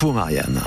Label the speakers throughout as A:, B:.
A: Pour Marianne.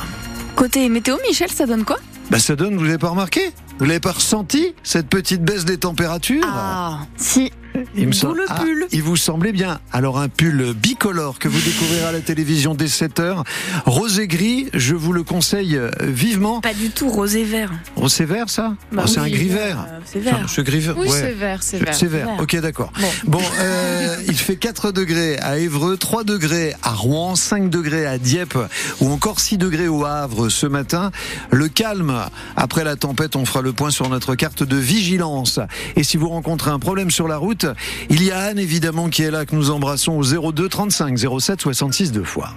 B: Côté météo, Michel, ça donne quoi?
A: Bah ça donne, vous l'avez pas remarqué? Vous l'avez pas ressenti cette petite baisse des températures?
B: Ah, si.
A: Il me semble-
B: le
A: Ah,
B: pull.
A: il vous semblait bien. Alors un pull bicolore que vous découvrirez à la télévision dès 7h. Rose et gris, je vous le conseille euh, vivement.
B: Pas du tout rose et vert.
A: Oh, c'est vert ça?
B: Bah
A: Oh, C'est
B: oui,
A: un gris
B: euh,
A: vert.
B: c'est vert.
A: Ce gris vert.
C: Oui,
A: ouais.
C: c'est vert, c'est vert.
A: C'est vert.
B: Vert.
A: Ok, d'accord.
B: Bon.
A: Bon, euh, il fait 4 degrés à Évreux, 3 degrés à Rouen, 5 degrés à Dieppe ou encore 6 degrés au Havre ce matin. Le calme. Après la tempête, on fera le point sur notre carte de vigilance. Et si vous rencontrez un problème sur la route, il y a Anne évidemment qui est là, que nous embrassons au 02 35 07 66 deux fois.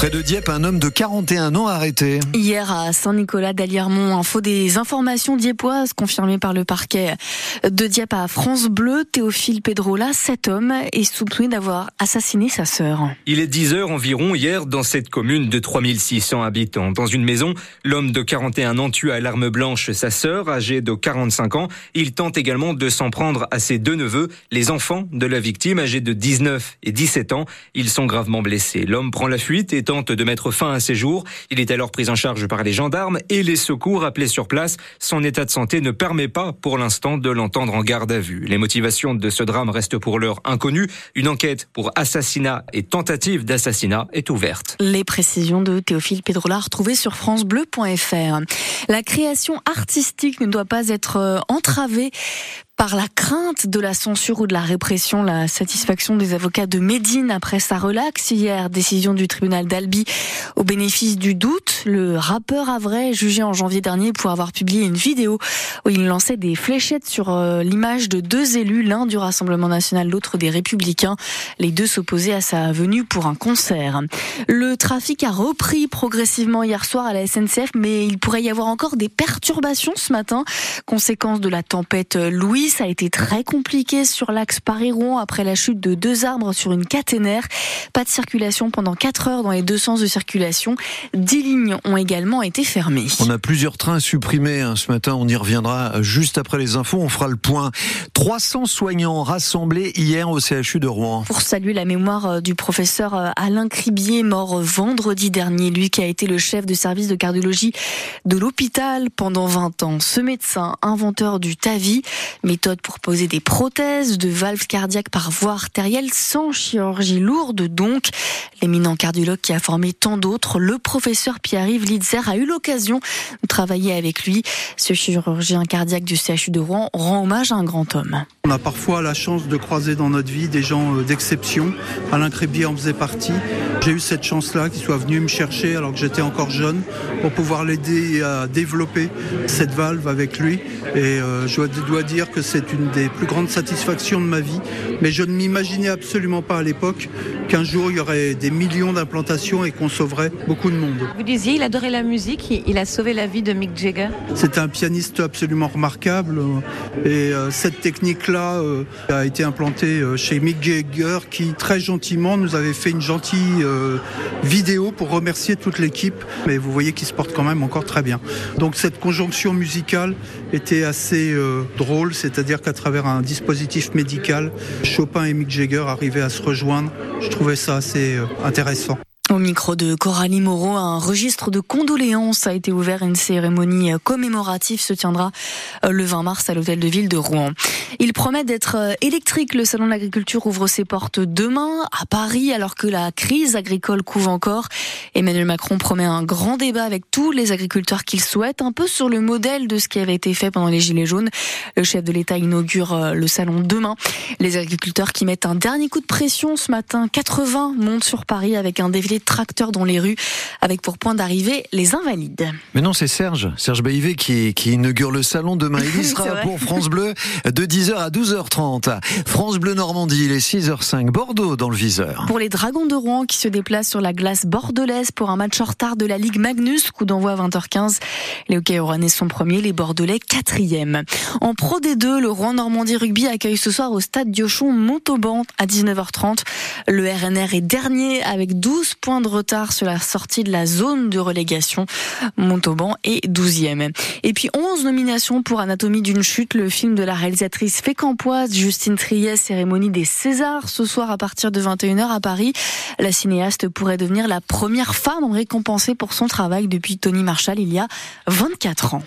A: Près de Dieppe, un homme de 41 ans arrêté.
B: Hier à Saint-Nicolas d'Aliermont, info des informations dieppoises confirmées par le parquet de Dieppe à France Bleu, Théophile Pedrola, cet homme est soupçonné d'avoir assassiné sa sœur.
D: Il est 10 heures environ hier dans cette commune de 3600 habitants. Dans une maison, l'homme de 41 ans tue à l'arme blanche sa sœur, âgée de 45 ans. Il tente également de s'en prendre à ses deux neveux, les enfants de la victime, âgés de 19 et 17 ans. Ils sont gravement blessés. L'homme prend la fuite et tente de mettre fin à ses jours. Il est alors pris en charge par les gendarmes et les secours appelés sur place. Son état de santé ne permet pas pour l'instant de l'entendre en garde à vue. Les motivations de ce drame restent pour l'heure inconnues. Une enquête pour assassinat et tentative d'assassinat est ouverte.
B: Les précisions de Théophile Pedrola retrouvées sur francebleu.fr. La création artistique ne doit pas être euh, entravée par la crainte de la censure ou de la répression, la satisfaction des avocats de Médine après sa relaxe hier, décision du tribunal d'Albi au bénéfice du doute. Le rappeur Avray, jugé en janvier dernier pour avoir publié une vidéo où il lançait des fléchettes sur euh, l'image de deux élus, l'un du Rassemblement national, l'autre des Républicains. Les deux s'opposaient à sa venue pour un concert. Le trafic a repris progressivement hier soir à la SNCF, mais il pourrait y avoir encore des perturbations ce matin. Conséquence de la tempête Louis, ça a été très compliqué sur l'axe Paris-Rouen après la chute de deux arbres sur une caténaire. Pas de circulation pendant 4 heures dans les deux sens de circulation. 10 lignes ont également été fermées.
A: On a plusieurs trains supprimés hein, ce matin, on y reviendra juste après les infos, on fera le point. 300 soignants rassemblés hier au CHU de Rouen.
B: pour saluer la mémoire euh, du professeur euh, Alain Cribier, mort vendredi dernier, lui qui a été le chef de service de cardiologie de l'hôpital pendant 20 ans. Ce médecin, inventeur du TAVI, méthode pour poser des prothèses de valves cardiaques par voie artérielle sans chirurgie lourde donc. L'éminent cardiologue qui a formé tant d'autres, le professeur Pierre-Yves Litzer a eu l'occasion de travailler avec lui. Ce chirurgien cardiaque du CHU de Rouen rend hommage à un grand homme.
E: On a parfois la chance de croiser dans notre vie des gens euh, d'exception. Alain Crébier en faisait partie. J'ai eu cette chance-là qu'il soit venu me chercher alors que j'étais encore jeune pour pouvoir l'aider à développer cette valve avec lui. Et euh, je dois- dire que c'est une des plus grandes satisfactions de ma vie. Mais je ne m'imaginais absolument pas à l'époque qu'un jour il y aurait des millions d'implantations et qu'on sauverait beaucoup de monde.
F: Vous disiez, il adorait la musique, il- a sauvé la vie de Mick Jagger.
E: C'est un pianiste absolument remarquable euh, et euh, cette technique-là euh, a été implantée chez Mick Jagger qui très gentiment nous avait fait une gentille vidéo pour remercier toute l'équipe. Mais vous voyez qu'il se porte quand même encore très bien. Donc cette conjonction musicale était assez drôle, c'est-à-dire qu'à travers un dispositif médical, Chopin et Mick Jagger arrivaient à se rejoindre. Je trouvais ça assez euh, intéressant.
B: Au micro de Coralie Moreau, un registre de condoléances a été ouvert. Une cérémonie commémorative se tiendra euh, le 20 mars à l'hôtel de ville de Rouen. Il promet d'être euh, électrique. Le salon de l'agriculture ouvre ses portes demain à Paris alors que la crise agricole couve encore. Emmanuel Macron promet un grand débat avec tous les agriculteurs qu'il souhaite, un peu sur le modèle de ce qui avait été fait pendant les Gilets jaunes. Le chef de l'État inaugure euh, le salon demain. Les agriculteurs qui mettent un dernier coup de pression ce matin, 80 montent sur Paris avec un défilé de tracteurs dans les rues, avec pour point d'arrivée les invalides.
A: Mais non, c'est Serge, Serge Baïvé qui, qui inaugure le salon demain. Il sera pour France Bleu de 10h à 12h30. France Bleu Normandie, il est 6h05. Bordeaux dans le viseur.
B: Pour les Dragons de Rouen qui se déplacent sur la glace bordelaise pour un match en retard de la Ligue Magnus, coup d'envoi à 20h15. Les hockey rouennais sont premiers, les Bordelais quatrième. En Pro D2, le Rouen Normandie Rugby accueille ce soir au stade Diochon Montauban à 19h30. Le RNR est dernier avec 12 points de retard sur la sortie de la zone de relégation. Montauban est 12e. Et puis 11 nominations pour Anatomie d'une chute, le film de la réalisatrice fécampoise Justine Triet, cérémonie des Césars ce soir à partir de 21h à Paris. La cinéaste pourrait devenir la première femme récompensée pour son travail depuis Tony Marshall il y a 24 ans.